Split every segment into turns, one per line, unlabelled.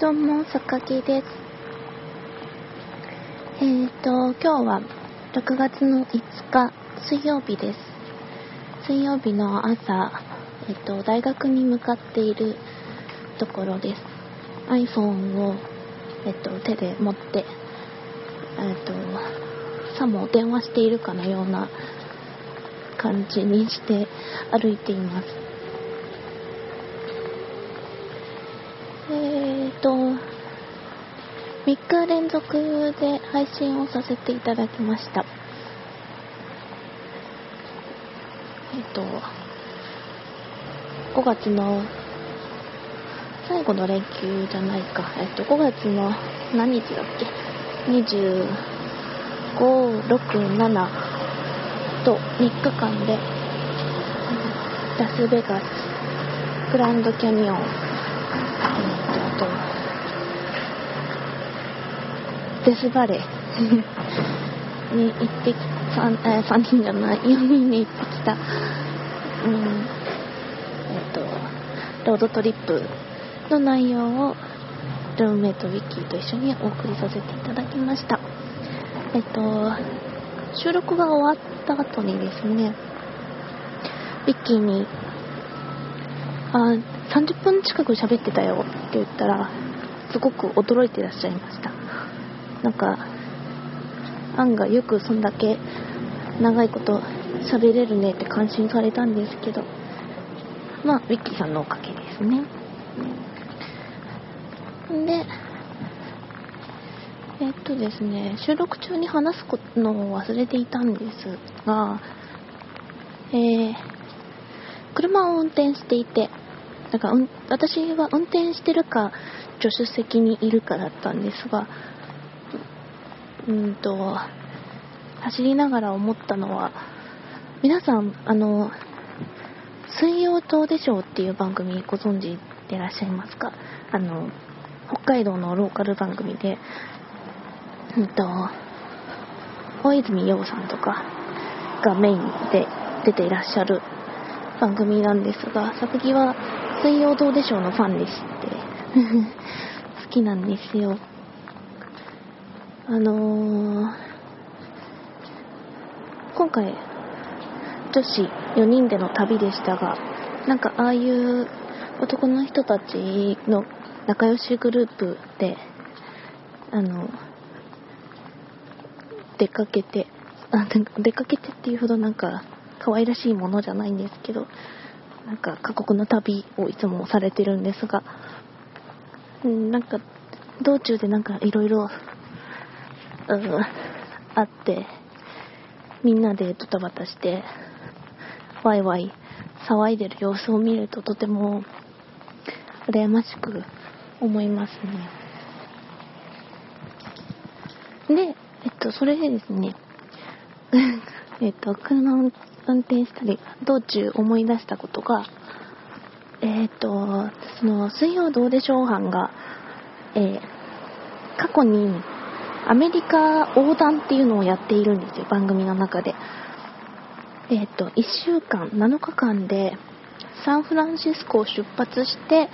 どうも、坂木です。えーと、今日は6月の5日、水曜日です。水曜日の朝、えっ、と、大学に向かっているところです。iPhone を、えっ、と、手で持って、えっ、と、さも電話しているかのような感じにして歩いています。えーと、3日連続で配信をさせていただきました。えっ、と、5月の最後の連休じゃないか。えっと、5月の何日だっけ ?25、6、7、と3日間でラスベガスグランドキャニオン、と。デスバレー。に行ってき 3, 3人じゃない4人に行ってきた、うん。えーと、ロードトリップの内容をルームメイトウィッキーと一緒にお送りさせていただきました。えっ、と収録が終わった後にですね、ビッキーに、あ、30分近く喋ってたよって言ったら、すごく驚いてらっしゃいました。なんか、案がよくそんだけ長いこと喋れるねって感心されたんですけど、まあ、ウィッキーさんのおかげですね。で、えっとですね、収録中に話すのを忘れていたんですが、えー、車を運転していて、だから、私は運転してるか、助手席にいるかだったんですが、うんと、走りながら思ったのは、皆さん、あの、水曜どうでしょうっていう番組ご存知でいらっしゃいますか？あの、北海道のローカル番組で、うんと、大泉洋さんとかがメインで出ていらっしゃる番組なんですが、さ木は水曜どうでしょうのファンでして 好きなんですよ。あのー、今回、女子4人での旅でしたが、なんかああいう男の人たちの仲良しグループで、あの、出かけて、あ、出かけてっていうほどなんか可愛らしいものじゃないんですけど、なんか過酷な旅をいつもされてるんですが、うん、なんか道中でなんかいろいろ、うん、あって、みんなでドタバタして、ワイワイ騒いでる様子を見るととても羨ましく思いますね。で、えっと、それでですね、えっと、車を運転したり、道中思い出したことが、えっと、その、水曜どうでしょう班が、えー、過去にアメリカ横断っていうのをやっているんですよ、番組の中で。えっと、1週間、7日間で、サンフランシスコを出発して、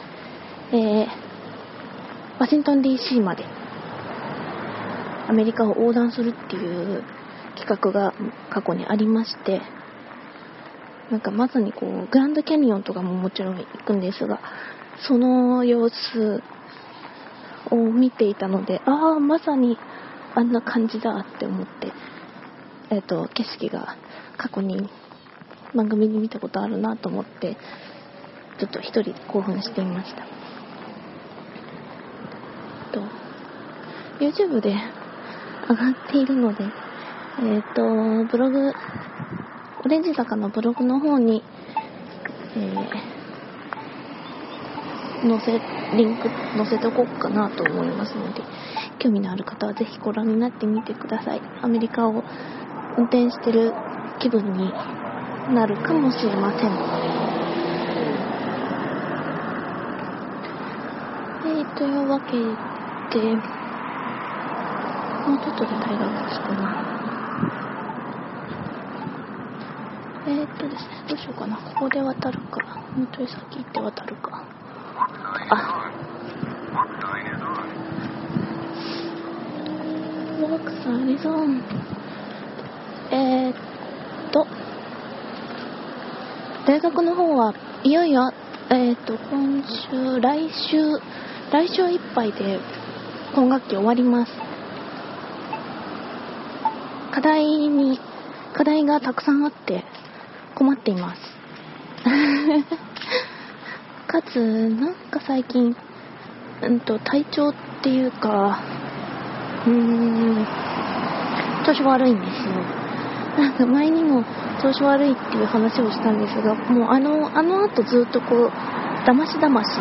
えー、ワシントン DC までアメリカを横断するっていう企画が過去にありまして、なんかまさにこう、グランドキャニオンとかももちろん行くんですが、その様子を見ていたので、ああ、まさにあんな感じだって思って、えっ、ー、と、景色が過去に番組に見たことあるなと思って、ちょっと一人興奮していました。と、YouTube で上がっているので、えっ、ー、と、ブログ、オレンジ坂のブログの方に、えー、載せ、リンク載せておこうかなと思いますので、興味のある方はぜひご覧になってみてください。アメリカを運転してる気分になるかもしれません。えー、というわけで、もうちょっとで大学着くな。えー、っとですね、どうしようかな。ここで渡るか。もうちょい先行って渡るか。あ、ワークスアリゾン。えー、っと、大学の方はいよいよ、えー、っと、今週、来週、来週いっぱいで今学期終わります。課題に、課題がたくさんあって困っています。かつ、なんか最近、うんと、体調っていうか、うーん、調子悪いんですよ。なんか前にも調子悪いっていう話をしたんですが、もうあの、あの後ずっとこう、だましだまし、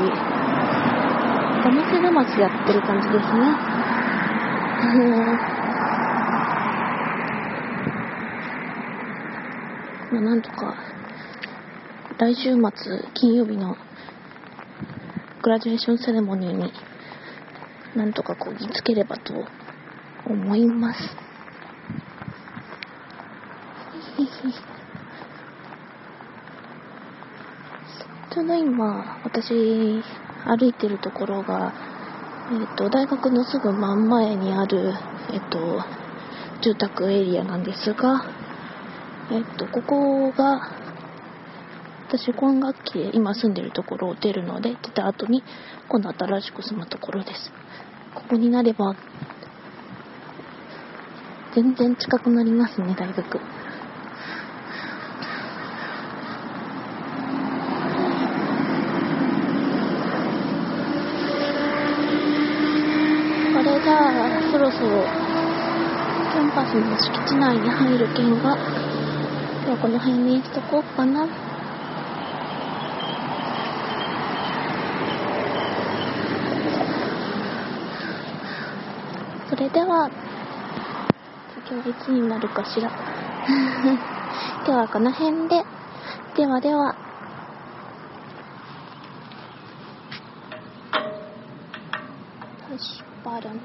だましだましやってる感じですね。まあ、なんとか、来週末、金曜日のグラジュエーションセレモニーになんとかこぎつければと思います。ちょうど今、私、歩いてるところが、えっ、ー、と、大学のすぐ真ん前にある、えっ、ー、と、住宅エリアなんですが、えっ、と、ここが、私今学期で今住んでるところを出るので、出た後に今度新しく住むところです。ここになれば、全然近くなりますね、大学。これじゃあ、そろそろ、キャンパスの敷地内に入る券が、ではこの辺にしとこうかな。それでは、今日いつになるかしら。今日はこの辺で。ではでは。push button